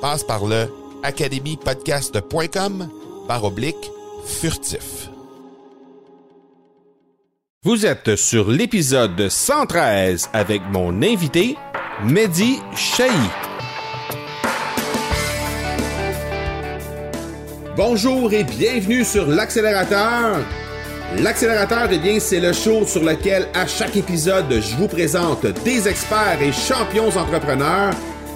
Passe par le academypodcast.com par oblique furtif. Vous êtes sur l'épisode 113 avec mon invité, Mehdi Chahi. Bonjour et bienvenue sur l'accélérateur. L'accélérateur, eh bien, c'est le show sur lequel à chaque épisode, je vous présente des experts et champions entrepreneurs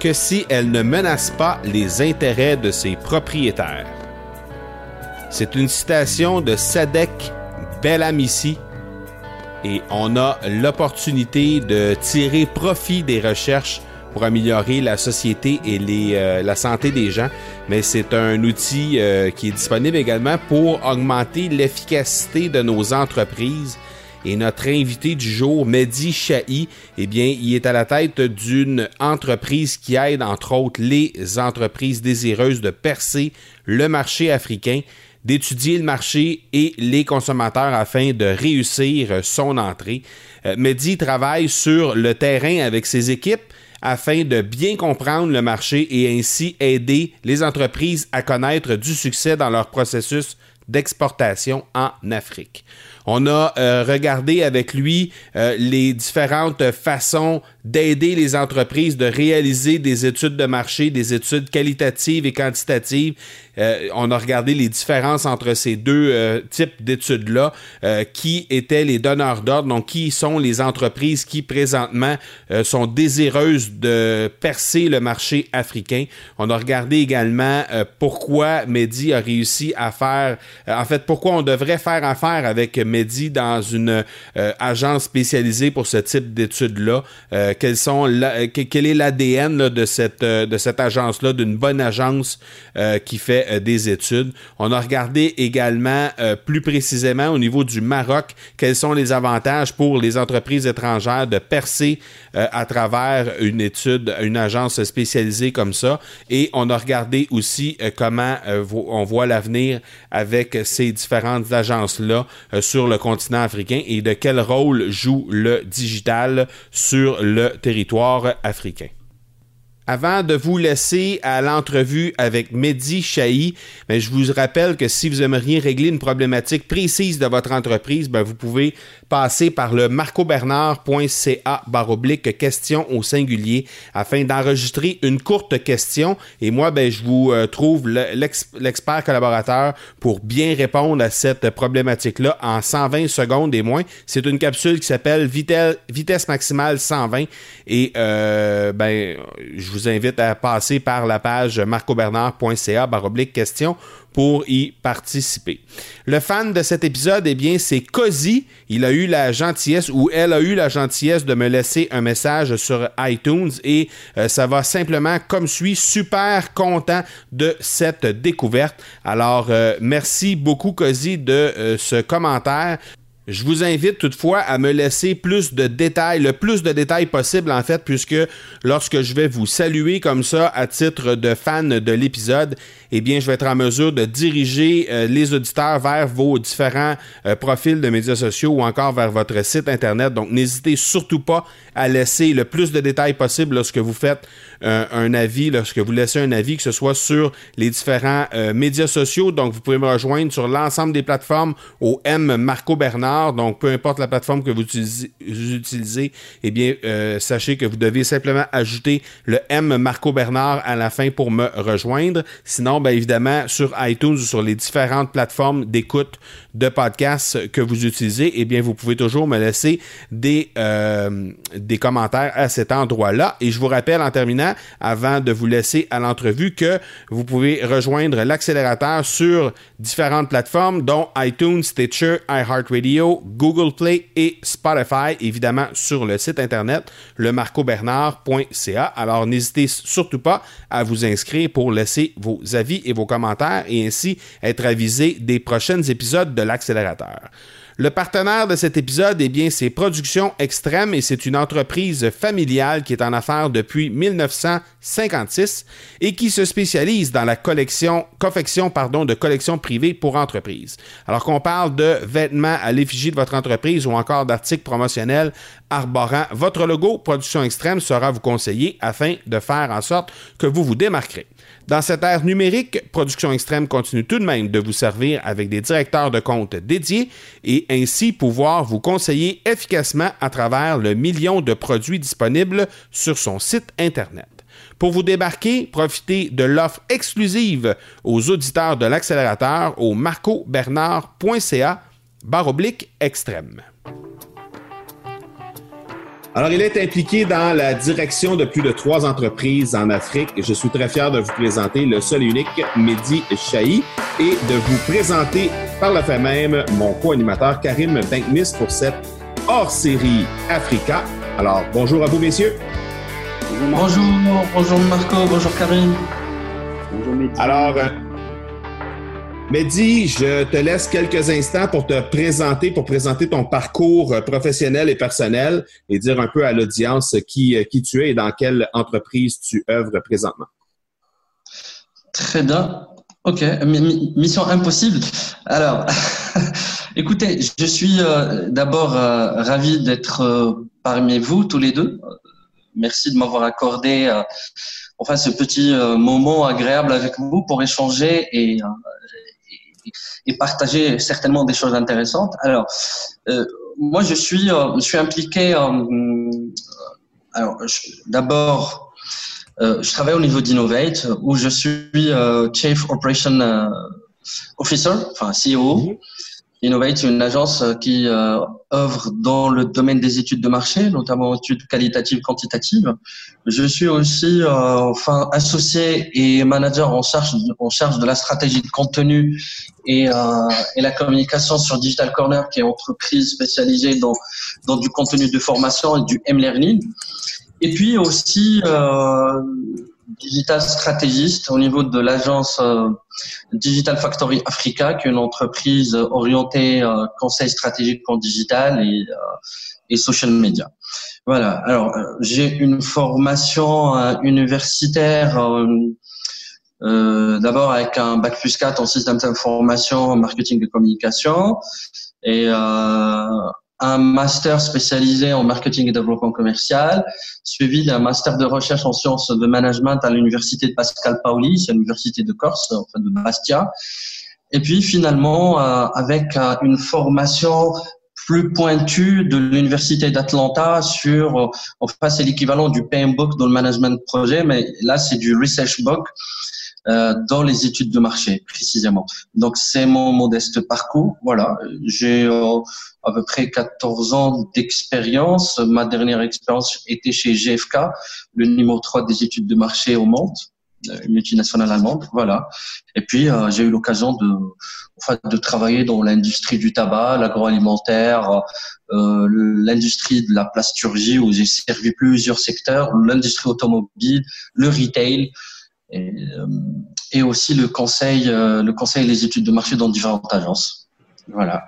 que si elle ne menace pas les intérêts de ses propriétaires. C'est une citation de Sadek Belamissi et on a l'opportunité de tirer profit des recherches pour améliorer la société et euh, la santé des gens, mais c'est un outil euh, qui est disponible également pour augmenter l'efficacité de nos entreprises et notre invité du jour, Mehdi Chahi, eh est à la tête d'une entreprise qui aide, entre autres, les entreprises désireuses de percer le marché africain d'étudier le marché et les consommateurs afin de réussir son entrée. Euh, Mehdi travaille sur le terrain avec ses équipes afin de bien comprendre le marché et ainsi aider les entreprises à connaître du succès dans leur processus d'exportation en Afrique. On a euh, regardé avec lui euh, les différentes façons d'aider les entreprises de réaliser des études de marché, des études qualitatives et quantitatives. Euh, on a regardé les différences entre ces deux types d'études-là, qui étaient les donneurs d'ordre, donc qui sont les entreprises qui présentement sont désireuses de percer le marché africain. On a regardé également pourquoi Mehdi a réussi à faire, en fait, pourquoi on devrait faire affaire avec Mehdi dans une euh, agence spécialisée pour ce type d'études-là. Euh, sont quel est l'ADN de cette, euh, de cette agence-là, d'une bonne agence qui fait des études? On a regardé également plus précisément au niveau du Maroc, quels sont les avantages pour les entreprises étrangères de percer à travers une étude, une agence spécialisée comme ça. Et on a regardé aussi comment on voit l'avenir avec ces différentes agences-là sur le continent africain et de quel rôle joue le digital sur le territoire africain. Avant de vous laisser à l'entrevue avec Mehdi Chahi, ben, je vous rappelle que si vous aimeriez régler une problématique précise de votre entreprise, ben, vous pouvez passer par le marcobernard.ca baroblique question au singulier afin d'enregistrer une courte question et moi ben, je vous euh, trouve l'expert collaborateur pour bien répondre à cette problématique-là en 120 secondes et moins. C'est une capsule qui s'appelle vitesse maximale 120 et euh, ben, je vous invite à passer par la page marcobernard.ca baroblique question pour y participer. Le fan de cet épisode, eh bien, c'est Cozy. Il a eu la gentillesse ou elle a eu la gentillesse de me laisser un message sur iTunes et euh, ça va simplement comme suit. Super content de cette découverte. Alors, euh, merci beaucoup, Cozy, de euh, ce commentaire. Je vous invite toutefois à me laisser plus de détails, le plus de détails possible en fait, puisque lorsque je vais vous saluer comme ça à titre de fan de l'épisode, eh bien, je vais être en mesure de diriger euh, les auditeurs vers vos différents euh, profils de médias sociaux ou encore vers votre site internet. Donc, n'hésitez surtout pas à laisser le plus de détails possible lorsque vous faites euh, un avis, lorsque vous laissez un avis, que ce soit sur les différents médias sociaux. Donc, vous pouvez me rejoindre sur l'ensemble des plateformes au M Marco Bernard. Donc, peu importe la plateforme que vous utilisez, eh bien, sachez que vous devez simplement ajouter le M Marco Bernard à la fin pour me rejoindre. Sinon, ben, évidemment, sur iTunes ou sur les différentes plateformes d'écoute de podcasts que vous utilisez, eh bien, vous pouvez toujours me laisser des, euh, des commentaires à cet endroit-là. Et je vous rappelle en terminant, avant de vous laisser à l'entrevue, que vous pouvez rejoindre l'accélérateur sur différentes plateformes, dont iTunes, Stitcher, iHeartRadio, Google Play et Spotify, évidemment sur le site internet lemarcobernard.ca. Alors, n'hésitez surtout pas à vous inscrire pour laisser vos avis et vos commentaires et ainsi être avisé des prochains épisodes de l'accélérateur. Le partenaire de cet épisode, eh bien, c'est Production Extrême et c'est une entreprise familiale qui est en affaires depuis 1956 et qui se spécialise dans la collection, confection pardon, de collections privées pour entreprises. Alors qu'on parle de vêtements à l'effigie de votre entreprise ou encore d'articles promotionnels arborant votre logo, Production Extrême sera vous conseiller afin de faire en sorte que vous vous démarquerez. Dans cette ère numérique, Production Extrême continue tout de même de vous servir avec des directeurs de compte dédiés et ainsi pouvoir vous conseiller efficacement à travers le million de produits disponibles sur son site Internet. Pour vous débarquer, profitez de l'offre exclusive aux auditeurs de l'accélérateur au marcobernard.ca barre oblique extrême. Alors, il est impliqué dans la direction de plus de trois entreprises en Afrique. Je suis très fier de vous présenter le seul et unique Mehdi Chahi et de vous présenter par la fait même mon co-animateur Karim Benkmis pour cette hors-série Africa. Alors, bonjour à vous, messieurs. Bonjour, bonjour Marco, bonjour Karim. Bonjour Mehdi. Alors, euh, Mehdi, je te laisse quelques instants pour te présenter, pour présenter ton parcours euh, professionnel et personnel et dire un peu à l'audience qui, euh, qui tu es et dans quelle entreprise tu œuvres présentement. Très bien. OK. Mission impossible. Alors, écoutez, je suis euh, d'abord ravi d'être parmi vous tous les deux. Merci de m'avoir accordé enfin ce petit moment agréable avec vous pour échanger et et partager certainement des choses intéressantes. Alors, euh, moi, je suis, euh, je suis impliqué. Euh, alors, d'abord, je travaille au niveau d'Innovate, où je suis Chief Operation Officer, enfin CEO. Mhm. Innovate, une agence qui euh, œuvre dans le domaine des études de marché, notamment études qualitatives, quantitatives. Je suis aussi euh, enfin associé et manager en charge en charge de la stratégie de contenu et, euh, et la communication sur Digital Corner, qui est entreprise spécialisée dans dans du contenu de formation et du m-learning. Et puis aussi euh, digital stratégiste au niveau de l'agence euh, Digital Factory Africa, qui est une entreprise orientée euh, conseil stratégique en digital et, euh, et social media. Voilà. Alors, j'ai une formation universitaire. d'abord avec un bac plus 4 en système d'information, marketing et communication, et un master spécialisé en marketing et développement commercial, suivi d'un master de recherche en sciences de management à l'université de Pascal Paoli, c'est l'université de Corse, enfin de Bastia. Et puis finalement, euh, avec euh, une formation plus pointue de l'université d'Atlanta sur, euh, enfin c'est l'équivalent du PM Book dans le management projet, mais là c'est du Research Book euh, dans les études de marché précisément. Donc c'est mon modeste parcours. Voilà, j'ai euh, à peu près 14 ans d'expérience. Ma dernière expérience était chez GFK, le numéro 3 des études de marché au monde une multinationale allemande, voilà. Et puis euh, j'ai eu l'occasion de, enfin, de travailler dans l'industrie du tabac, l'agroalimentaire, euh, l'industrie de la plasturgie où j'ai servi plusieurs secteurs, l'industrie automobile, le retail et, euh, et aussi le conseil, euh, le conseil et les études de marché dans différentes agences. Voilà.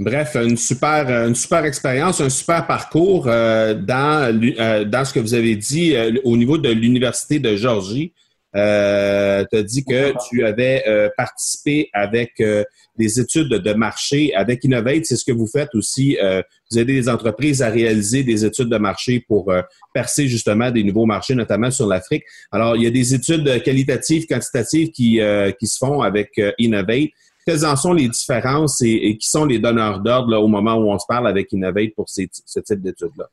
Bref, une super, une super expérience, un super parcours euh, dans, euh, dans ce que vous avez dit au niveau de l'Université de Georgie. Euh, tu as dit que tu avais euh, participé avec euh, des études de marché avec Innovate. C'est ce que vous faites aussi. Euh, vous aidez les entreprises à réaliser des études de marché pour percer justement des nouveaux marchés, notamment sur l'Afrique. Alors, il y a des études qualitatives, quantitatives qui, qui se font avec Innovate. Quelles en sont les différences et, qui sont les donneurs d'ordre au moment où on se parle avec Innovate pour ces, ce type d'études-là?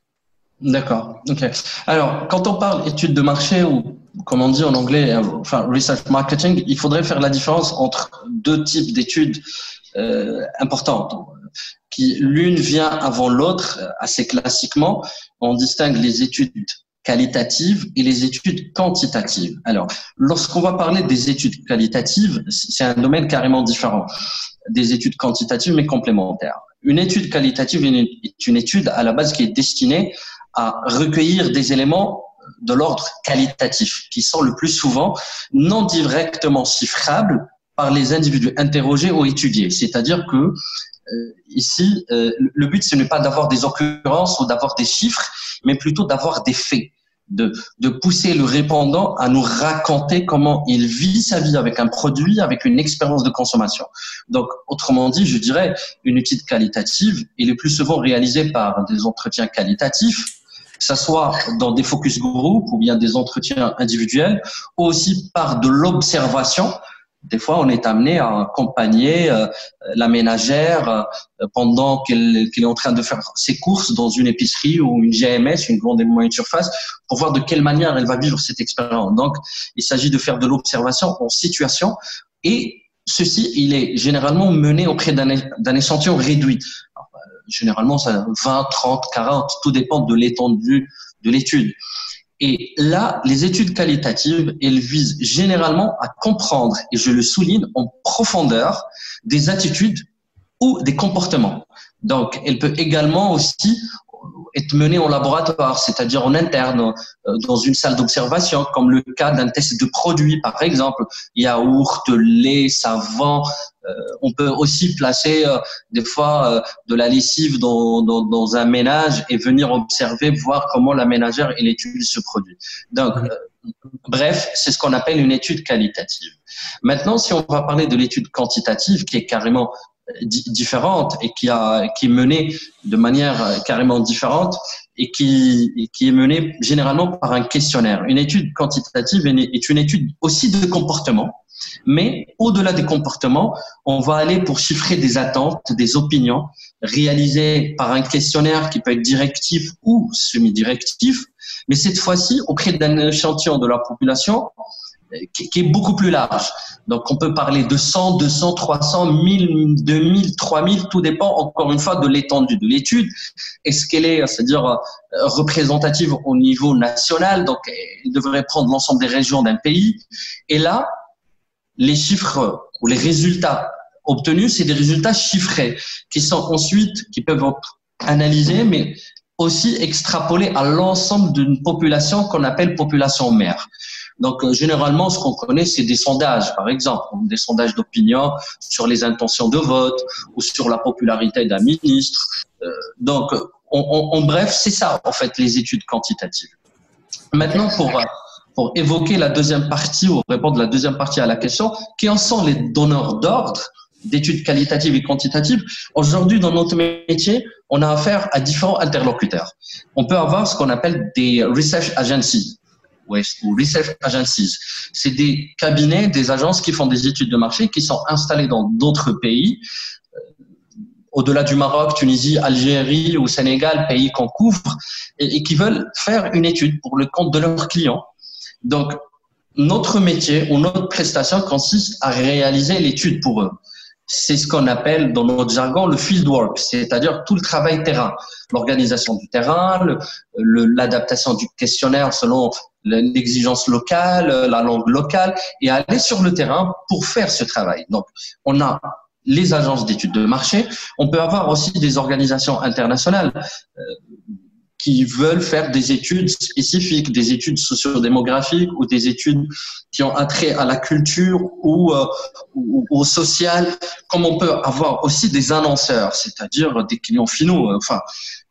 D'accord. Ok. Alors, quand on parle études de marché ou comme on dit en anglais, euh, enfin research marketing, il faudrait faire la différence entre deux types d'études euh, importantes. Qui l'une vient avant l'autre, assez classiquement. On distingue les études qualitatives et les études quantitatives. Alors, lorsqu'on va parler des études qualitatives, c'est un domaine carrément différent des études quantitatives mais complémentaires. Une étude qualitative est une étude à la base qui est destinée à recueillir des éléments de l'ordre qualitatif, qui sont le plus souvent non directement chiffrables par les individus interrogés ou étudiés. C'est-à-dire que euh, ici, euh, le but, ce n'est pas d'avoir des occurrences ou d'avoir des chiffres, mais plutôt d'avoir des faits. De, de pousser le répondant à nous raconter comment il vit sa vie avec un produit, avec une expérience de consommation. Donc, autrement dit, je dirais, une étude qualitative, elle est plus souvent réalisée par des entretiens qualitatifs, que ce soit dans des focus group ou bien des entretiens individuels, ou aussi par de l'observation. Des fois, on est amené à accompagner euh, la ménagère euh, pendant qu'elle est en train de faire ses courses dans une épicerie ou une GMS, une grande et moyenne surface, pour voir de quelle manière elle va vivre cette expérience. Donc, il s'agit de faire de l'observation en situation et ceci, il est généralement mené auprès d'un échantillon réduit généralement, ça 20, 30, 40, tout dépend de l'étendue de l'étude. Et là, les études qualitatives, elles visent généralement à comprendre, et je le souligne en profondeur, des attitudes ou des comportements. Donc, elle peut également aussi être mené en laboratoire, c'est-à-dire en interne, euh, dans une salle d'observation, comme le cas d'un test de produit, par exemple, yaourt, lait, savon. Euh, on peut aussi placer euh, des fois de la lessive dans, dans, dans, un ménage et venir observer, voir comment la ménagère et l'étude se produit. Donc, bref, c'est ce qu'on appelle une étude qualitative. Maintenant, si on va parler de l'étude quantitative, qui est carrément différente et qui a qui est menée de manière carrément différente et qui qui est menée généralement par un questionnaire. Une étude quantitative est une étude aussi de comportement, mais au-delà des comportements, on va aller pour chiffrer des attentes, des opinions réalisées par un questionnaire qui peut être directif ou semi-directif, mais cette fois-ci auprès d'un échantillon de la population qui, est beaucoup plus large. Donc, on peut parler de 100, 200, 300, 1000, 2000, 3000, tout dépend encore une fois de l'étendue de l'étude. Est-ce qu'elle est, c'est-à-dire euh, représentative au niveau national Donc, elle devrait prendre l'ensemble des régions d'un pays. Et là, les chiffres ou les résultats obtenus, c'est des résultats chiffrés qui sont ensuite, qui peuvent être analysés, mais aussi extrapolés à l'ensemble d'une population qu'on appelle population mère. Donc, euh, généralement, ce qu'on connaît, c'est des sondages, par exemple, des sondages d'opinion sur les intentions de vote ou sur la popularité d'un ministre. Euh, donc, en bref, c'est ça, en fait, les études quantitatives. Maintenant, pour, pour évoquer la deuxième partie ou répondre la deuxième partie à la question, qui en sont les donneurs d'ordre d'études qualitatives et quantitatives Aujourd'hui, dans notre métier, on a affaire à différents interlocuteurs. On peut avoir ce qu'on appelle des research agencies ou research agencies. C'est des cabinets, des agences qui font des études de marché, qui sont installées dans d'autres pays, euh, au-delà du Maroc, Tunisie, Algérie ou Sénégal, pays qu'on couvre, et, qui veulent faire une étude pour le compte de leurs clients. Donc, notre métier ou notre prestation consiste à réaliser l'étude pour eux. C'est ce qu'on appelle dans notre jargon le field work, c'est-à-dire tout le travail terrain, l'organisation du terrain, l'adaptation du questionnaire selon l'exigence locale, la langue locale, et aller sur le terrain pour faire ce travail. Donc, on a les agences d'études de marché, on peut avoir aussi des organisations internationales. Euh, qui veulent faire des études spécifiques, des études sociodémographiques ou des études qui ont attrait à la culture ou, euh, ou, au social, comme on peut avoir aussi des annonceurs, c'est-à-dire des clients finaux. Enfin,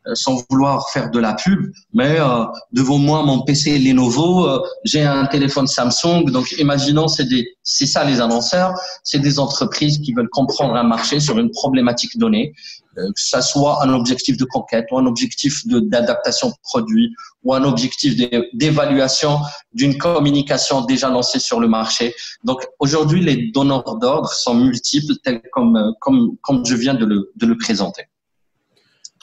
euh, sans vouloir faire de la pub, mais euh, devant moi mon PC Lenovo, euh, j'ai un téléphone Samsung, donc imaginons c'est ça les annonceurs, c'est des entreprises qui veulent comprendre un marché sur une problématique donnée, que ça soit un objectif de conquête ou un objectif d'adaptation produit ou un objectif d'évaluation d'une communication déjà lancée sur le marché. Donc aujourd'hui les donneurs d'ordre sont multiples, tels comme comme comme je viens de le de le présenter.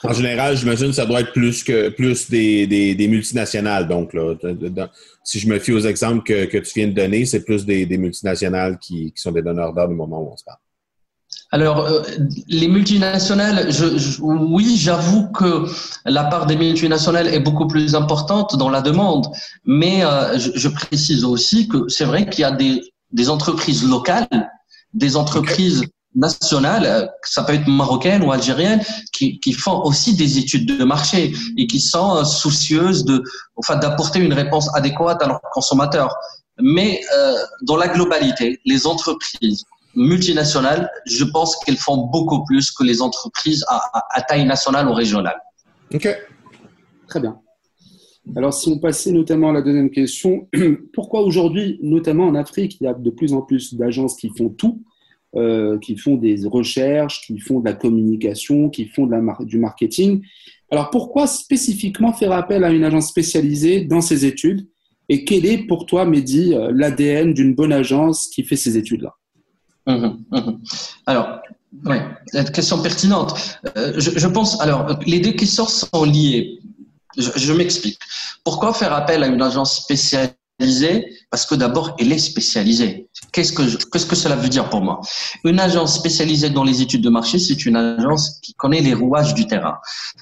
En général, j'imagine que ça doit être plus que plus des, des, multinationales. Donc, là, si je me fie aux exemples que, que tu viens de donner, c'est plus des, des multinationales qui, qui, sont des donneurs d'ordre au moment où on se parle. Alors, euh, les multinationales, oui, j'avoue que la part des multinationales est beaucoup plus importante dans la demande, mais euh, je, précise aussi que c'est vrai qu'il y a des, entreprises locales, des entreprises nationales, euh, ça peut être marocaine ou algérienne, qui, font aussi des études de marché et qui sont soucieuses de, enfin, d'apporter une réponse adéquate à leurs consommateurs. Mais dans la globalité, les entreprises multinationales, je pense qu'elles font beaucoup plus que les entreprises à, à, taille nationale ou régionale. Ok, très bien. Alors, si on passait notamment à la deuxième question, pourquoi aujourd'hui, notamment en Afrique, il y a de plus en plus d'agences qui font tout euh, qui font des recherches, qui font de la communication, qui font de la du marketing? Alors pourquoi spécifiquement faire appel à une agence spécialisée dans ces études? Et quel est pour toi, Mehdi, euh, l'ADN d'une bonne agence qui fait ces études-là? Mmh mmh Alors, oui, question pertinente. Euh, je, pense, alors, les deux questions sont liées. Je, je m'explique. Pourquoi faire appel à une agence spécialisée? Parce que d'abord, elle est spécialisée. Qu'est-ce que, qu'est-ce que cela veut dire pour moi? Une agence spécialisée dans les études de marché, c'est une agence qui connaît les rouages du terrain.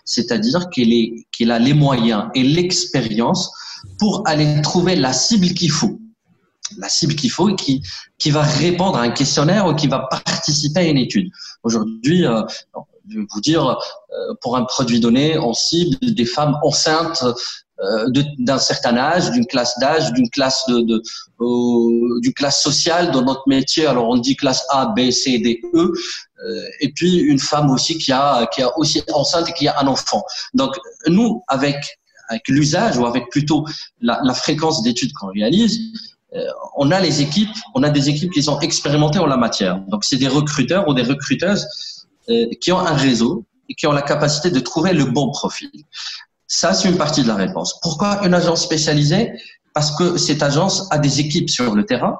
C'est-à-dire qu'elle, est, qu'elle a les moyens et l'expérience pour aller trouver la cible qu'il faut. La cible qu'il faut et qui, qui va répondre à un questionnaire ou qui va participer à une étude. Aujourd'hui, euh, je vais vous dire, euh, pour un produit donné, on cible des femmes enceintes euh, d'un certain âge, d'une classe d'âge, d'une classe de, de euh, d'une classe sociale dans notre métier. Alors on dit classe A, B, C, D, E. Euh, et puis une femme aussi qui a qui a aussi enceinte et qui a un enfant. Donc nous avec avec l'usage ou avec plutôt la, la fréquence d'études qu'on réalise, on a les équipes, on a des équipes qui sont expérimentées en la matière. Donc c'est des recruteurs ou des recruteuses euh, qui ont un réseau et qui ont la capacité de trouver le bon profil. Ça, c'est une partie de la réponse. Pourquoi une agence spécialisée? Parce que cette agence a des équipes sur le terrain.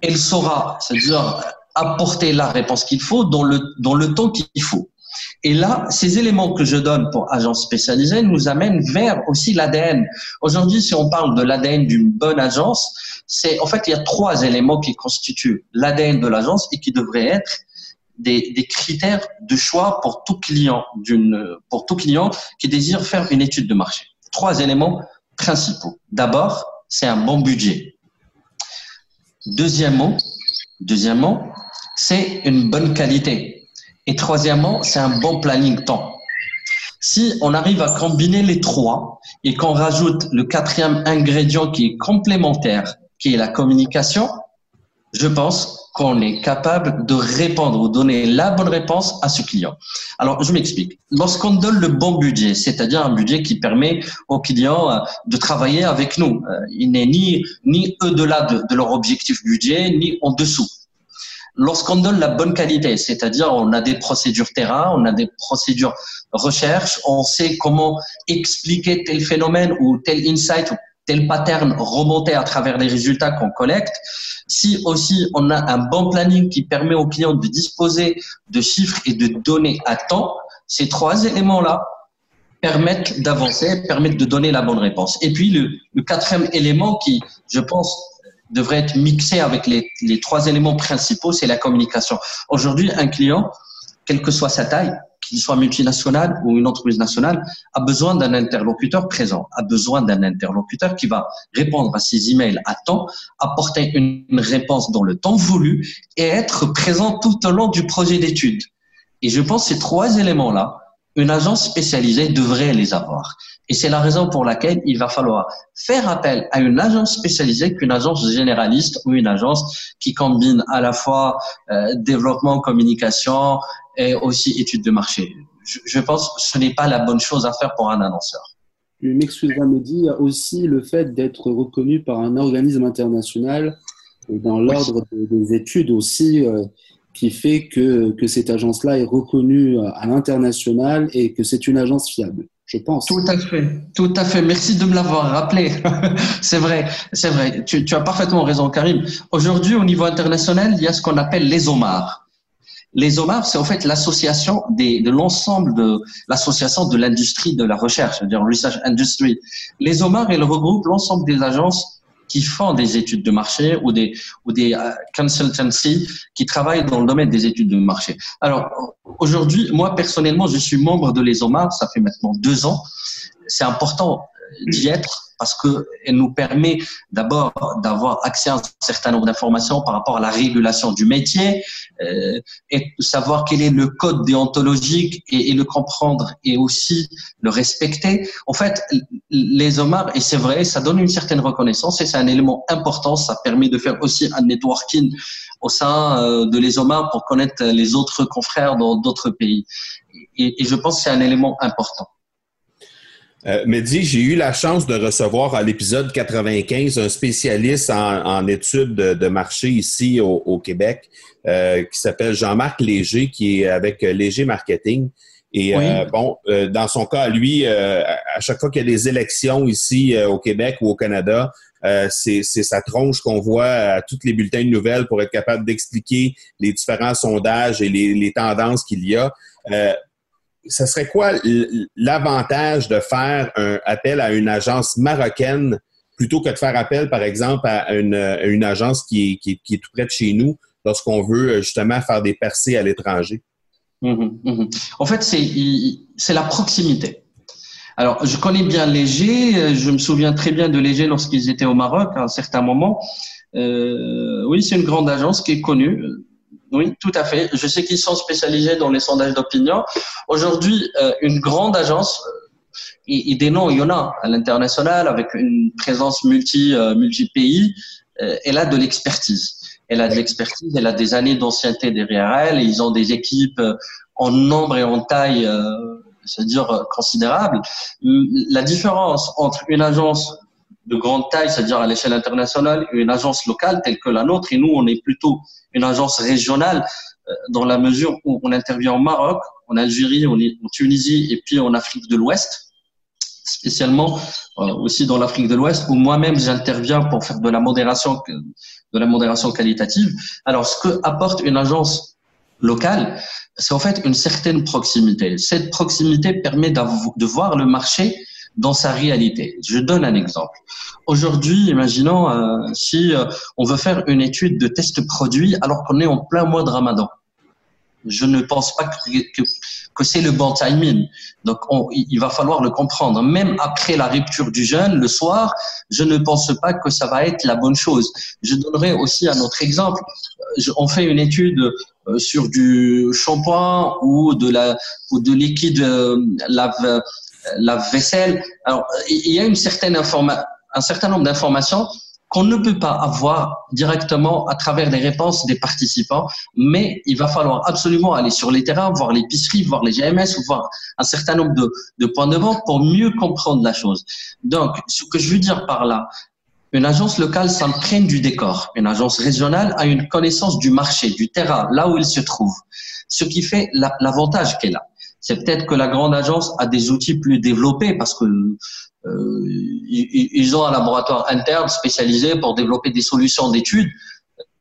Elle saura, c'est-à-dire apporter la réponse qu'il faut dans le, dans le temps qu'il faut. Et là, ces éléments que je donne pour agence spécialisée nous amènent vers aussi l'ADN. Aujourd'hui, si on parle de l'ADN d'une bonne agence, c'est en fait il y a trois éléments qui constituent l'ADN de l'agence et qui devraient être des, des, critères de choix pour tout client d'une pour tout client qui désire faire une étude de marché. Trois éléments principaux. D'abord, c'est un bon budget. Deuxièmement, deuxièmement, c'est une bonne qualité. Et troisièmement, c'est un bon planning temps. Si on arrive à combiner les trois et qu'on rajoute le quatrième ingrédient qui est complémentaire, qui est la communication, je pense qu'on est capable de répondre ou donner la bonne réponse à ce client. Alors, je m'explique. Lorsqu'on donne le bon budget, c'est-à-dire un budget qui permet aux clients euh, de travailler avec nous, euh, il n'est ni, au-delà de, de leur objectif budget, ni en dessous. Lorsqu'on donne la bonne qualité, c'est-à-dire on a des procédures terrain, on a des procédures recherche, on sait comment expliquer tel phénomène ou tel insight ou tel pattern remonté à travers les résultats qu'on collecte, si aussi on a un bon planning qui permet aux clients de disposer de chiffres et de données à temps, ces trois éléments-là permettent d'avancer, permettent de donner la bonne réponse. Et puis le, le quatrième élément qui, je pense, devrait être mixé avec les, trois éléments principaux, c'est la communication. Aujourd'hui, un client, quelle que soit sa taille, qu'il soit multinational ou une entreprise nationale, a besoin d'un interlocuteur présent, a besoin d'un interlocuteur qui va répondre à ses emails à temps, apporter une réponse dans le temps voulu et être présent tout au long du projet d'étude. Et je pense que ces trois éléments-là, une agence spécialisée devrait les avoir. Et c'est la raison pour laquelle il va falloir faire appel à une agence spécialisée qu'une agence généraliste ou une agence qui combine à la fois euh, développement, communication et aussi études de marché. Je, je pense que ce n'est pas la bonne chose à faire pour un annonceur. Il y a aussi le fait d'être reconnu par un organisme international dans l'ordre des études aussi. Euh, qui fait que, que cette agence-là est reconnue à l'international et que c'est une agence fiable, je pense. Tout à fait, tout à fait. Merci de me l'avoir rappelé. c'est vrai, c'est vrai. Tu, as parfaitement raison, Karim. Aujourd'hui, au niveau international, il y a ce qu'on appelle les OMAR. Les OMAR, c'est en fait l'association de l'ensemble de l'association de l'industrie de la recherche, c'est-à-dire Research Industry. Les OMAR, elles regroupent l'ensemble des agences qui font des études de marché ou des, ou des uh, consultancy qui travaillent dans le domaine des études de marché. Alors, aujourd'hui, moi, personnellement, je suis membre de l'ESOMAR, ça fait maintenant deux ans. C'est important d'y être parce qu'elle nous permet d'abord d'avoir accès à un certain nombre d'informations par rapport à la régulation du métier euh, et savoir quel est le code déontologique et, et, le comprendre et aussi le respecter. En fait, les OMAR, et c'est vrai, ça donne une certaine reconnaissance et c'est un élément important. Ça permet de faire aussi un networking au sein euh, de les OMAR pour connaître les autres confrères dans d'autres pays. Et, et je pense que c'est un élément important. Euh, Mehdi, j'ai eu la chance de recevoir à l'épisode 95 un spécialiste en, études de, marché ici au, Québec euh, qui s'appelle Jean-Marc Léger, qui est avec Léger Marketing. Et euh, bon, euh, dans son cas, lui, euh, à chaque fois qu'il y a des élections ici au Québec ou au Canada, c'est sa tronche qu'on voit à tous les bulletins de nouvelles pour être capable d'expliquer les différents sondages et les, les tendances qu'il y a ce serait quoi l'avantage de faire un appel à une agence marocaine plutôt que de faire appel, par exemple, à une, agence qui est, tout près de chez nous lorsqu'on veut euh, justement faire des percées à l'étranger? Mmh mmh en fait, c'est la proximité. Alors, je connais bien Léger. Euh, je me souviens très bien de Léger lorsqu'ils étaient au Maroc à un certain moment. Euh, oui, c'est une grande agence qui est connue. Oui, tout à fait. Je sais qu'ils sont spécialisés dans les sondages d'opinion. Aujourd'hui, euh, une grande agence, euh, et, des noms, il y en a à l'international, avec une présence multi, euh, multi-pays, elle a de l'expertise. Elle a de l'expertise, elle a des années d'ancienneté derrière elle, et ils ont des équipes en nombre et en taille, c'est-à-dire considérable. La différence entre une agence de grande taille, c'est-à-dire à, l'échelle internationale, une agence locale telle que la nôtre, et nous, on est plutôt une agence régionale euh, dans la mesure où on intervient au Maroc, en Algérie, en, Tunisie et puis en Afrique de l'Ouest, spécialement euh, aussi dans l'Afrique de l'Ouest, où moi-même j'interviens pour faire de la modération, de la modération qualitative. Alors, ce que apporte une agence locale, c'est en fait une certaine proximité. Cette proximité permet de voir le marché dans sa réalité. Je donne un exemple. Aujourd'hui, imaginons euh, si euh, on veut faire une étude de test produit alors qu'on est en plein mois de Ramadan. Je ne pense pas que, que, que c'est le bon timing. Donc, on, il va falloir le comprendre. Même après la rupture du jeûne, le soir, je ne pense pas que ça va être la bonne chose. Je donnerai aussi un autre exemple. Je, on fait une étude euh, sur du shampoing ou de la ou de liquide euh, lave la vaisselle. Alors, il y a une certaine un certain nombre d'informations qu'on ne peut pas avoir directement à travers les réponses des participants, mais il va falloir absolument aller sur les terrains, voir l'épicerie, voir les GMS, voir un certain nombre de, de points de vente pour mieux comprendre la chose. Donc, ce que je veux dire par là, une agence locale s'entraîne du décor. Une agence régionale a une connaissance du marché, du terrain, là où il se trouve. Ce qui fait l'avantage qu'elle a. C'est peut-être que la grande agence a des outils plus développés parce que euh, ils ont un laboratoire interne spécialisé pour développer des solutions d'études.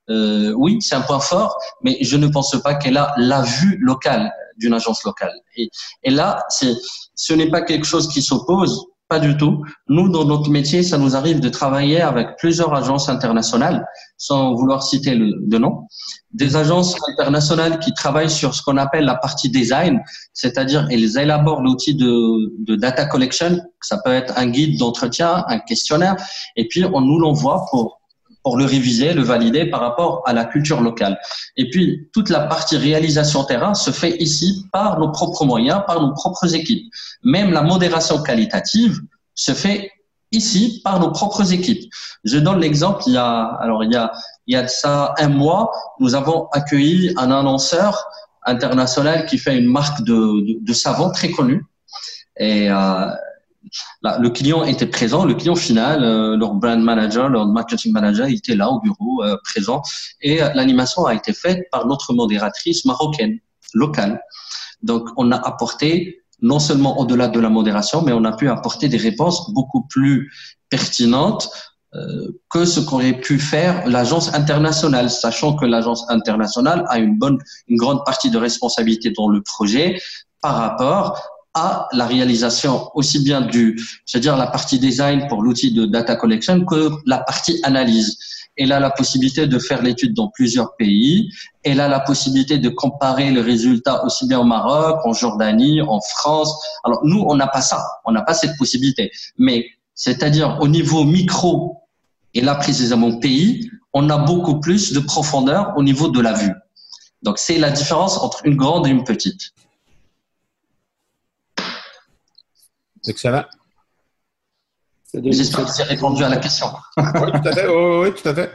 Euh, oui, c'est un point fort, mais je ne pense pas qu'elle a la vue locale d'une agence locale. Et, là, ce n'est pas quelque chose qui s'oppose. Pas du tout. Nous, dans notre métier, ça nous arrive de travailler avec plusieurs agences internationales, sans vouloir citer le, de nom. Des agences internationales qui travaillent sur ce qu'on appelle la partie design, c'est-à-dire elles élaborent l'outil de, de data collection, ça peut être un guide d'entretien, un questionnaire, et puis on nous l'envoie pour pour le réviser, le valider par rapport à la culture locale. Et puis, toute la partie réalisation terrain se fait ici par nos propres moyens, par nos propres équipes. Même la modération qualitative se fait ici par nos propres équipes. Je donne l'exemple, il y a, alors il y a, il y a de ça un mois, nous avons accueilli un annonceur international qui fait une marque de, de, de savon très connue. Et euh, le client était présent, le client final, euh, leur brand manager, leur marketing manager, était là au bureau, euh, présent. Et euh, l'animation a été faite par notre modératrice marocaine, locale. Donc, on a apporté non seulement au-delà de la modération, mais on a pu apporter des réponses beaucoup plus pertinentes que ce qu'aurait pu faire l'agence internationale, sachant que l'agence internationale a une bonne, une grande partie de responsabilité dans le projet par rapport à la réalisation aussi bien du, c'est-à-dire la partie design pour l'outil de data collection que la partie analyse. Elle a la possibilité de faire l'étude dans plusieurs pays. Elle a la possibilité de comparer les résultats aussi bien au Maroc, en Jordanie, en France. Alors nous, on n'a pas ça. On n'a pas cette possibilité. Mais c'est-à-dire au niveau micro, et là précisément pays, on a beaucoup plus de profondeur au niveau de la vue. Donc c'est la différence entre une grande et une petite. Excellent. J'espère que j'ai répondu à la question. oui, tout à fait. Oui, tout à fait.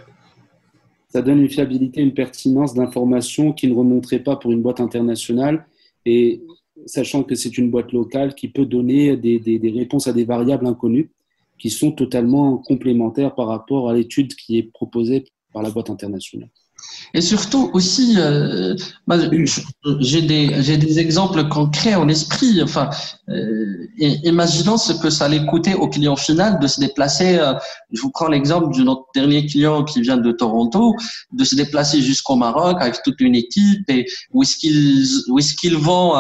Ça donne une fiabilité, une pertinence d'informations qui ne remonteraient pas pour une boîte internationale. Et sachant que c'est une boîte locale qui peut donner des, des, des, réponses à des variables inconnues qui sont totalement complémentaires par rapport à l'étude qui est proposée par la boîte internationale. Et surtout aussi, euh, j'ai des j'ai des exemples concrets en esprit. Enfin, euh, imaginons ce que ça allait coûter au client final de se déplacer. Euh, je vous prends l'exemple de notre dernier client qui vient de Toronto, de se déplacer jusqu'au Maroc avec toute une équipe et où est-ce qu'ils où est-ce qu'ils vont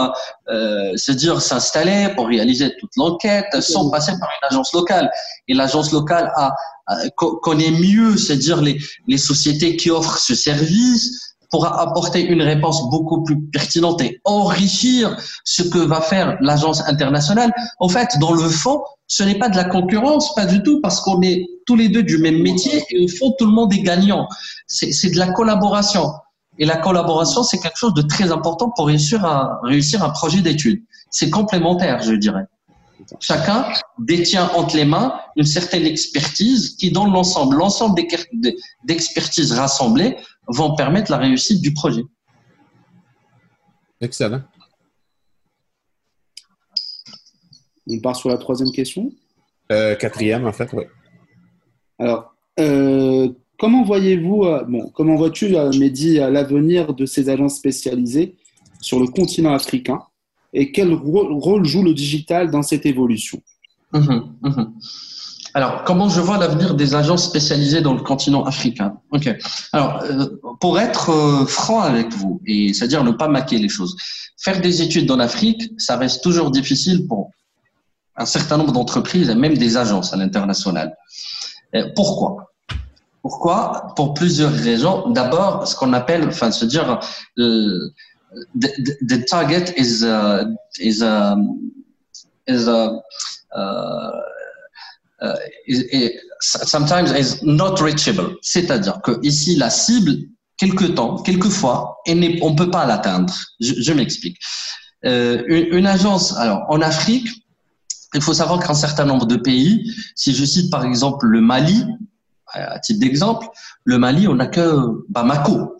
euh, se dire s'installer pour réaliser toute l'enquête sans passer par une agence locale. Et l'agence locale a connaît mieux, c'est-à-dire les, les sociétés qui offrent ce service, pourra apporter une réponse beaucoup plus pertinente et enrichir ce que va faire l'agence internationale. En fait, dans le fond, ce n'est pas de la concurrence, pas du tout, parce qu'on est tous les deux du même métier et au fond, tout le monde est gagnant. C'est de la collaboration. Et la collaboration, c'est quelque chose de très important pour réussir, un projet d'étude. C'est complémentaire, je dirais. Chacun détient entre les mains une certaine expertise qui, dans l'ensemble, l'ensemble d'expertises rassemblées vont permettre la réussite du projet. Excellent. On part sur la troisième question? Euh, Quatrième, en fait, oui. Alors, euh, comment voyez-vous, euh, bon, comment vois-tu, Mehdi, l'avenir de ces agences spécialisées sur le continent africain et quel rôle joue le digital dans cette évolution? Mhm, mhm. Alors, comment je vois l'avenir des agences spécialisées dans le continent africain? Alors, euh, pour être euh, franc avec vous, et c'est-à-dire ne pas maquer les choses, faire des études dans l'Afrique, ça reste toujours difficile pour un certain nombre d'entreprises et même des agences à l'international. Pourquoi? Pourquoi Pour plusieurs raisons. D'abord, ce qu'on appelle, enfin, se dire, euh, the, target is uh, is um, is uh, is, sometimes is not reachable. C'est-à-dire que ici la cible, quelque temps, quelquefois, on ne peut pas l'atteindre. Je, m'explique. Euh, une, agence, alors en Afrique, il faut savoir qu'un certain nombre de pays, si je cite par exemple le Mali, à titre d'exemple, le Mali, on n'a que Bamako.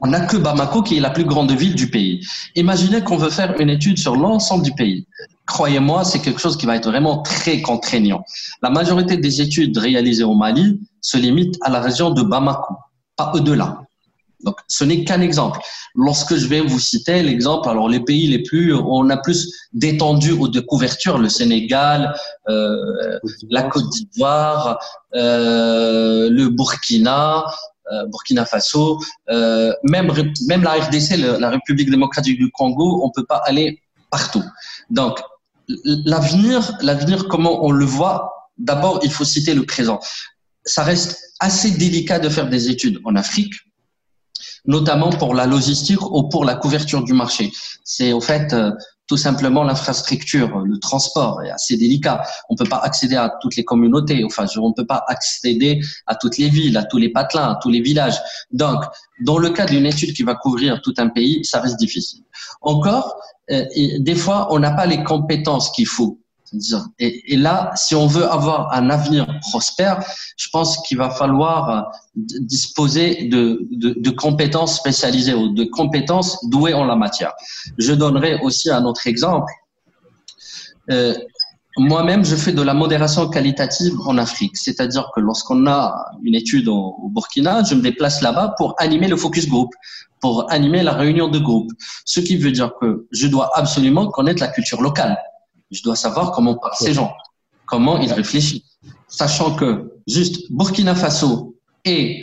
On n'a que Bamako qui est la plus grande ville du pays. Imaginez qu'on veut faire une étude sur l'ensemble du pays. Croyez-moi, c'est quelque chose qui va être vraiment très contraignant. La majorité des études réalisées au Mali se limitent à la région de Bamako, pas au-delà. Donc, ce n'est qu'un exemple. Lorsque je vais vous citer l'exemple, alors les pays les plus, on a plus détendu aux de couverture, le Sénégal, euh, la Côte d'Ivoire, euh, le Burkina, euh, Burkina Faso, euh, même, même la RDC, la République démocratique du Congo, on peut pas aller partout. Donc, l'avenir, l'avenir, comment on le voit, d'abord, il faut citer le présent. Ça reste assez délicat de faire des études en Afrique, notamment pour la logistique ou pour la couverture du marché. C'est au fait euh, tout simplement l'infrastructure, le transport est assez délicat. On peut pas accéder à toutes les communautés, enfin, on ne peut pas accéder à toutes les villes, à tous les patelins, à tous les villages. Donc, dans le cas d'une étude qui va couvrir tout un pays, ça reste difficile. Encore, euh, des fois, on n'a pas les compétences qu'il faut et, là, si on veut avoir un avenir prospère, je pense qu'il va falloir euh, disposer de, compétences spécialisées ou de compétences douées en la matière. Je donnerai aussi un autre exemple. Euh, moi-même, je fais de la modération qualitative en Afrique, c'est-à-dire que lorsqu'on a une étude au, au Burkina, je me déplace là-bas pour animer le focus group, pour animer la réunion de groupe. Ce qui veut dire que je dois absolument connaître la culture locale. Je dois savoir comment parlent ces gens, comment ils réfléchissent, sachant que juste Burkina Faso et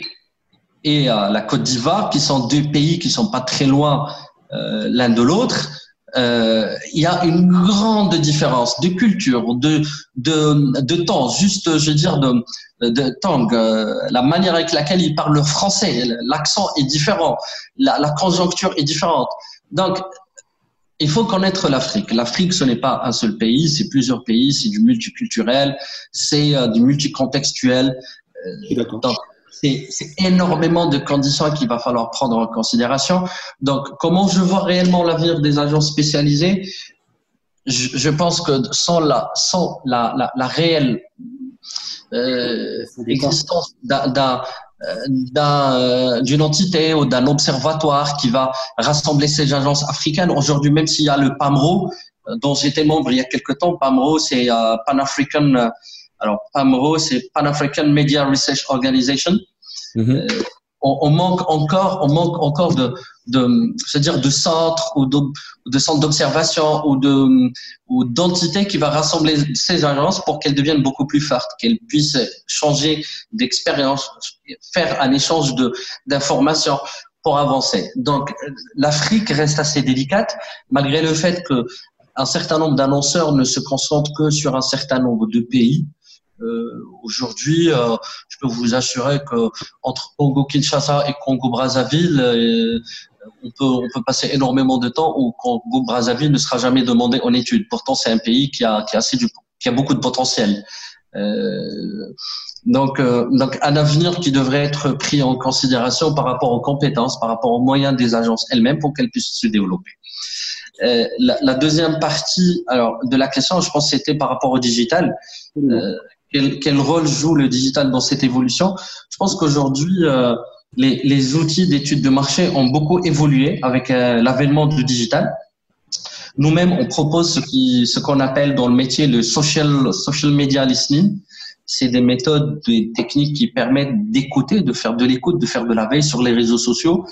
et euh, la Côte d'Ivoire, qui sont deux pays qui sont pas très loin euh, l'un de l'autre, euh, il y a une grande différence de culture, de de, de temps, juste je veux dire de de euh, la manière avec laquelle ils parlent le français, l'accent est différent, la, la conjoncture est différente. Donc il faut connaître l'Afrique. L'Afrique, ce n'est pas un seul pays, c'est plusieurs pays, c'est du multiculturel, c'est euh, du multicontextuel. Euh, donc, c'est énormément de conditions qu'il va falloir prendre en considération. Donc, comment je vois réellement l'avenir des agences spécialisées? Je, je, pense que sans la, sans la, la, la réelle euh, existence d'un euh, d'une entité ou d'un observatoire qui va rassembler ces agences africaines. Aujourd'hui, même s'il y a le PAMRO, euh, dont j'étais membre il y a quelque temps, PAMRO, c'est euh, Pan-African, alors PAMRO, c'est Pan-African Media Research Organization. Mm-hmm on, manque encore, on manque encore de, de dire de centres ou de, centres d'observation ou de ou d'entités qui va rassembler ces agences pour qu'elles deviennent beaucoup plus fortes, qu'elles puissent changer d'expérience, faire un échange d'informations pour avancer. Donc l'Afrique reste assez délicate malgré le fait que un certain nombre d'annonceurs ne se concentrent que sur un certain nombre de pays. Euh, aujourd'hui, euh, je peux vous assurer que entre Congo-Kinshasa et Congo-Brazzaville, euh, on peut, passer énormément de temps où Congo-Brazzaville ne sera jamais demandé en étude. Pourtant, c'est un pays qui a, qui a beaucoup de potentiel. Donc, donc, un avenir qui devrait être pris en considération par rapport aux compétences, par rapport aux moyens des agences elles-mêmes pour qu'elles puissent se développer. La, deuxième partie alors, de la question, je pense, c'était par rapport au digital. Quel, quel, rôle joue le digital dans cette évolution Je pense qu'aujourd'hui, euh, les, les, outils d'études de marché ont beaucoup évolué avec euh, l'avènement du digital. Nous-mêmes, on propose ce qui, ce qu'on appelle dans le métier le social, social media listening. C'est des méthodes, des techniques qui permettent d'écouter, de faire de l'écoute, de faire de la veille sur les réseaux sociaux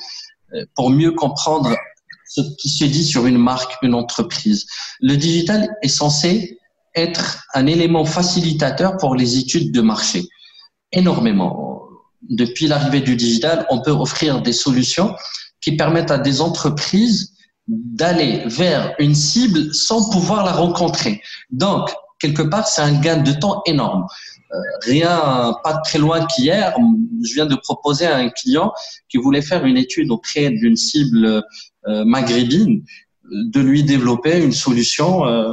euh, pour mieux comprendre ce qui se dit sur une marque, une entreprise. Le digital est censé être un élément facilitateur pour les études de marché. Énormément. Depuis l'arrivée du digital, on peut offrir des solutions qui permettent à des entreprises d'aller vers une cible sans pouvoir la rencontrer. Donc, quelque part, c'est un gain de temps énorme. Euh, rien, pas très loin qu'hier, je viens de proposer à un client qui voulait faire une étude auprès d'une cible euh, maghrébine de lui développer une solution euh,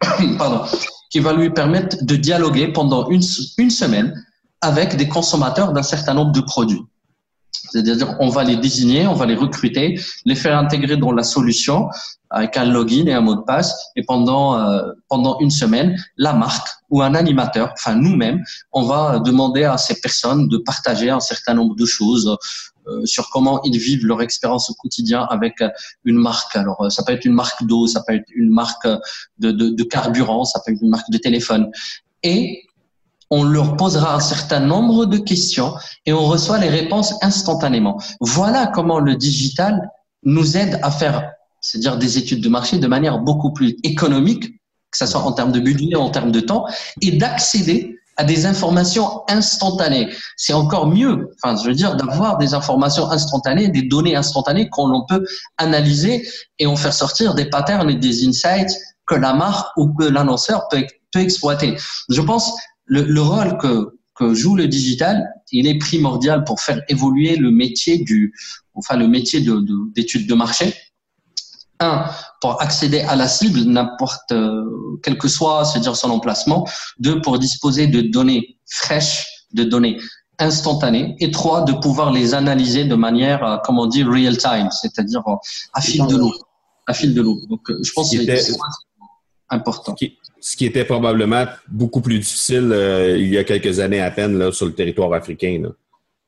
qui va lui permettre de dialoguer pendant une semaine avec des consommateurs d'un certain nombre de produits. C'est-à-dire, on va les désigner, on va les recruter, les faire intégrer dans la solution avec un login et un mot de passe. Et pendant euh, pendant une semaine, la marque ou un animateur, enfin nous-mêmes, on va demander à ces personnes de partager un certain nombre de choses euh, sur comment ils vivent leur expérience au quotidien avec une marque. Alors, ça peut être une marque d'eau, ça peut être une marque de, de, de carburant, ça peut être une marque de téléphone. Et on leur posera un certain nombre de questions et on reçoit les réponses instantanément. Voilà comment le digital nous aide à faire, c'est-à-dire des études de marché de manière beaucoup plus économique, que ce soit en termes de budget, en termes de temps, et d'accéder à des informations instantanées. C'est encore mieux, enfin, je veux dire, d'avoir des informations instantanées, des données instantanées qu'on peut analyser et en faire sortir des patterns et des insights que la marque ou que l'annonceur peut, peut exploiter. Je pense le, le rôle que que joue le digital, il est primordial pour faire évoluer le métier du, enfin le métier d'étude de, de marché un, pour accéder à la cible, n'importe euh, quel que soit, c'est-à-dire son emplacement. Deux, pour disposer de données fraîches, de données instantanées. Et trois, de pouvoir les analyser de manière, euh, comment on dit, real time, c'est-à-dire euh, à fil de l'eau. À fil de l'eau. Donc, je pense que c'est important. Ce qui était probablement beaucoup plus difficile il y a quelques années à peine là, sur le territoire africain. Là.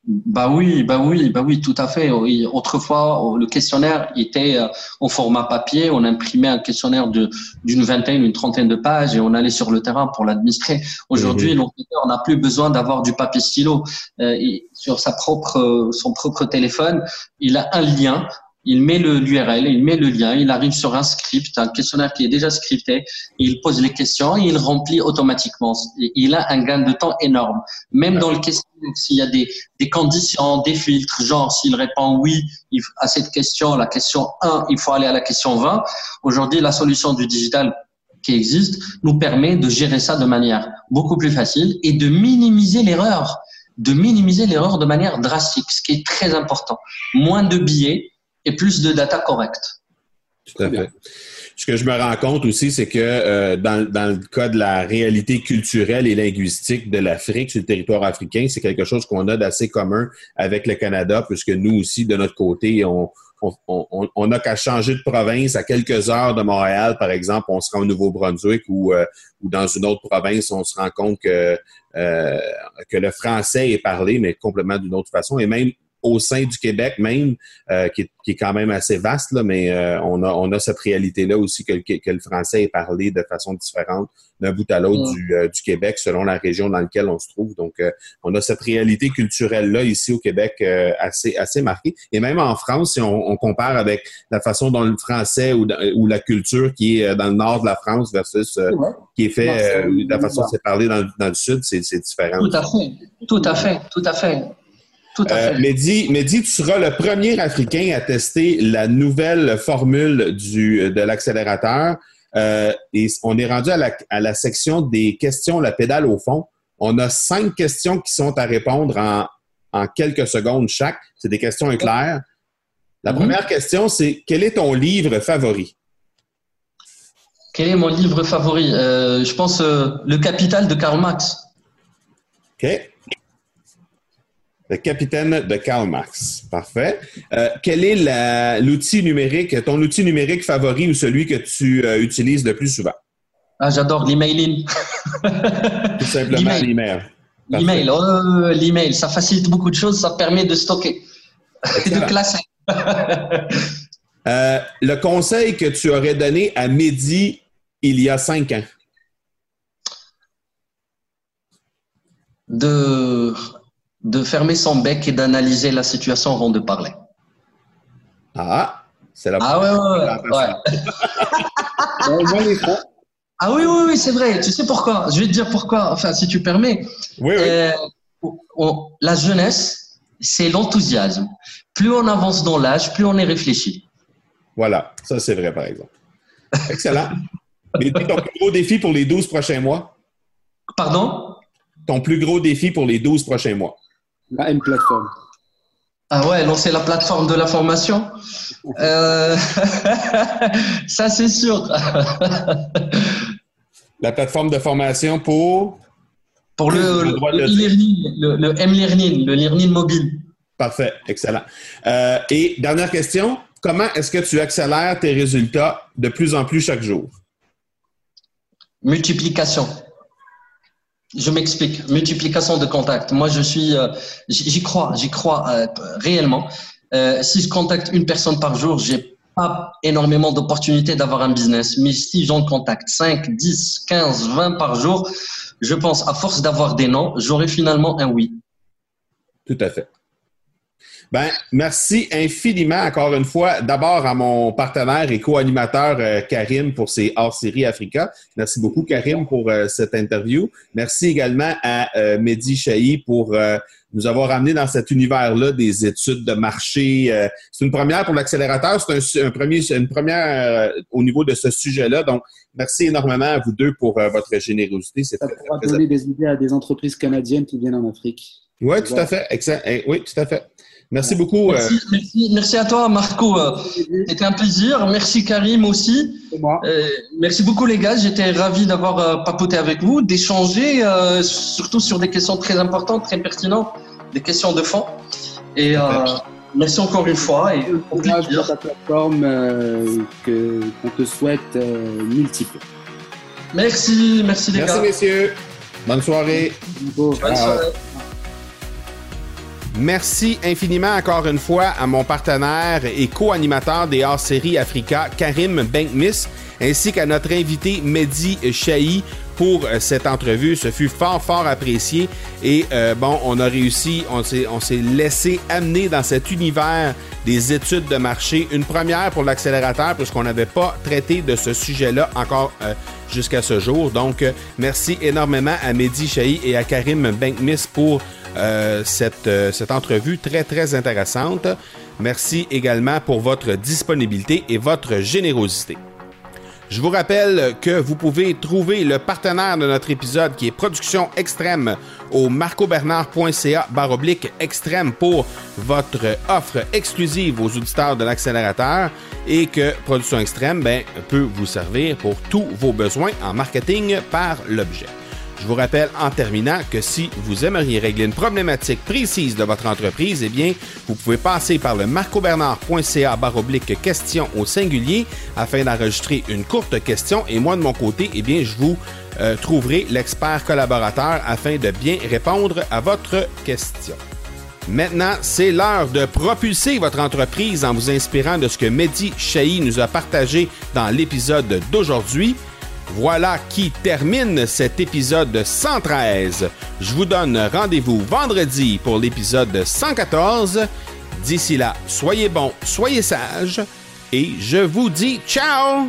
Bah oui, bah oui, bah oui, tout à fait. Autrefois, le questionnaire était au euh, format papier. On imprimait un questionnaire de d'une vingtaine, une trentaine de pages et on allait sur le terrain pour l'administrer. Aujourd'hui, mmh. n'a plus besoin d'avoir du papier stylo. Euh, sur sa propre, son propre téléphone, il a un lien il met l'URL, il met le lien, il arrive sur un script, un questionnaire qui est déjà scripté, il pose les questions et il remplit automatiquement. Il a un gain de temps énorme. Même dans le questionnaire, s'il y a des, des conditions, des filtres, genre s'il répond oui à cette question, la question 1, il faut aller à la question 20. Aujourd'hui, la solution du digital qui existe nous permet de gérer ça de manière beaucoup plus facile et de minimiser l'erreur de minimiser l'erreur de manière drastique, ce qui est très important. Moins de billets, et plus de data correcte. Tout à fait. Ce que je me rends compte aussi, c'est que euh, dans, le cas de la réalité culturelle et linguistique de l'Afrique sur le territoire africain, c'est quelque chose qu'on a d'assez commun avec le Canada, puisque nous aussi, de notre côté, on, n'a qu'à changer de province à quelques heures de Montréal, par exemple, on sera au Nouveau-Brunswick ou, euh, dans une autre province, on se rend compte que, euh, que le français est parlé, mais complètement d'une autre façon. Et même au sein du Québec même, euh, qui, est, qui, est, quand même assez vaste, là, mais euh, on, a, on a cette réalité-là aussi que, que, le français est parlé de façon différente d'un bout à l'autre du, euh, du, Québec selon la région dans laquelle on se trouve. Donc, on a cette réalité culturelle-là ici au Québec assez, assez marquée. Et même en France, si on, on, compare avec la façon dont le français ou, ou la culture qui est dans le nord de la France versus qui est fait, la façon dont c'est parlé dans, dans le sud, c'est différent. Tout à fait, tout à fait, tout à fait. Euh, Mehdi, Mehdi, tu seras le premier Africain à tester la nouvelle formule du, de l'accélérateur. Euh, et on est rendu à la, à la, section des questions, la pédale au fond. On a cinq questions qui sont à répondre en, en quelques secondes chaque. C'est des questions éclairs. La mhm. première question, c'est quel est ton livre favori? Quel est mon livre favori? Euh, je pense euh, Le Capital de Karl Marx. OK. Le capitaine de Karl Marx. Parfait. Euh, quel est l'outil numérique, ton outil numérique favori ou celui que tu euh, utilises le plus souvent? Ah, j'adore l'emailing. Tout simplement l'email. L'email, oh, l'email, ça facilite beaucoup de choses, ça permet de stocker et de classer. Euh, le conseil que tu aurais donné à Mehdi il y a cinq ans? De de fermer son bec et d'analyser la situation avant de parler. Ah, c'est la Ah ouais, ouais, ouais. ah oui, oui, oui, c'est vrai. Tu sais pourquoi? Je vais te dire pourquoi. Enfin, si tu permets. Oui, oui. Euh, la jeunesse, c'est l'enthousiasme. Plus on avance dans l'âge, plus on est réfléchi. Voilà, ça c'est vrai par exemple. Excellent. Mais ton plus gros défi pour les 12 prochains mois? Pardon? Ton plus gros défi pour les 12 prochains mois? La M plateforme. Ah ouais, lancer la plateforme de la formation. Euh... ça, c'est sûr. la plateforme de formation pour? Pour le, le, le, le M-learning, le learning mobile. Parfait, excellent. Euh, et dernière question, comment est-ce que tu accélères tes résultats de plus en plus chaque jour? Multiplication. Je m'explique. Multiplication de contacts. Moi, je suis, euh, j'y crois, j'y crois euh, réellement. Euh, si je contacte une personne par jour, j'ai pas énormément d'opportunités d'avoir un business. Mais si j'en contacte 5, 10, 15, 20 par jour, je pense, à force d'avoir des noms, j'aurai finalement un oui. Tout à fait. Ben, merci infiniment encore une fois. D'abord à mon partenaire et co-animateur euh, Karim pour ses hors-série Africa. Merci beaucoup Karim pour euh, cette interview. Merci également à euh, Mehdi Chahi pour nous avoir amené dans cet univers-là des études de marché. c'est une première pour l'accélérateur, c'est un, premier, une première au niveau de ce sujet-là. Donc, merci énormément à vous deux pour votre générosité. Ça pourra donner des idées à des entreprises canadiennes qui viennent en Afrique. Oui, tout à fait. Excellent. Eh, oui, tout à fait. Merci beaucoup. Euh. Merci, à toi, Marco. Euh, c'était un plaisir. Merci, Karim, aussi. Moi. Euh, merci beaucoup, les gars. J'étais ravi d'avoir papoté avec vous, d'échanger, surtout sur des questions très importantes, très pertinentes, des questions de fond. Et merci encore une fois. Et ta plateforme qu'on te souhaite multiple. Merci, merci les gars. Merci, messieurs. Bonne soirée. Bonne soirée. Merci infiniment encore une fois à mon partenaire et co-animateur des hors-séries Africa, Karim Benkmis, ainsi qu'à notre invité Mehdi Chahi pour euh, cette entrevue. Ce fut fort, fort apprécié. Et euh, bon, on a réussi, on s'est, laissé amener dans cet univers des études de marché. Une première pour l'accélérateur, puisqu'on n'avait pas traité de ce sujet-là encore euh, jusqu'à ce jour. Donc, merci énormément à Mehdi Chahi et à Karim Benkmis pour euh, cette, euh, cette entrevue très, très intéressante. Merci également pour votre disponibilité et votre générosité. Je vous rappelle que vous pouvez trouver le partenaire de notre épisode qui est Production Extrême au marcobernard.ca baroblique extrême pour votre offre exclusive aux auditeurs de l'accélérateur et que Production Extrême ben, peut vous servir pour tous vos besoins en marketing par l'objet. Je vous rappelle en terminant que si vous aimeriez régler une problématique précise de votre entreprise, eh bien, vous pouvez passer par le marcobernard.ca baroblique question au singulier afin d'enregistrer une courte question et moi de mon côté, eh bien, je vous euh, trouverai l'expert collaborateur afin de bien répondre à votre question. Maintenant, c'est l'heure de propulser votre entreprise en vous inspirant de ce que Mehdi Chahi nous a partagé dans l'épisode d'aujourd'hui. Voilà qui termine cet épisode 113. Je vous donne rendez-vous vendredi pour l'épisode 114. D'ici là, soyez bons, soyez sages et je vous dis ciao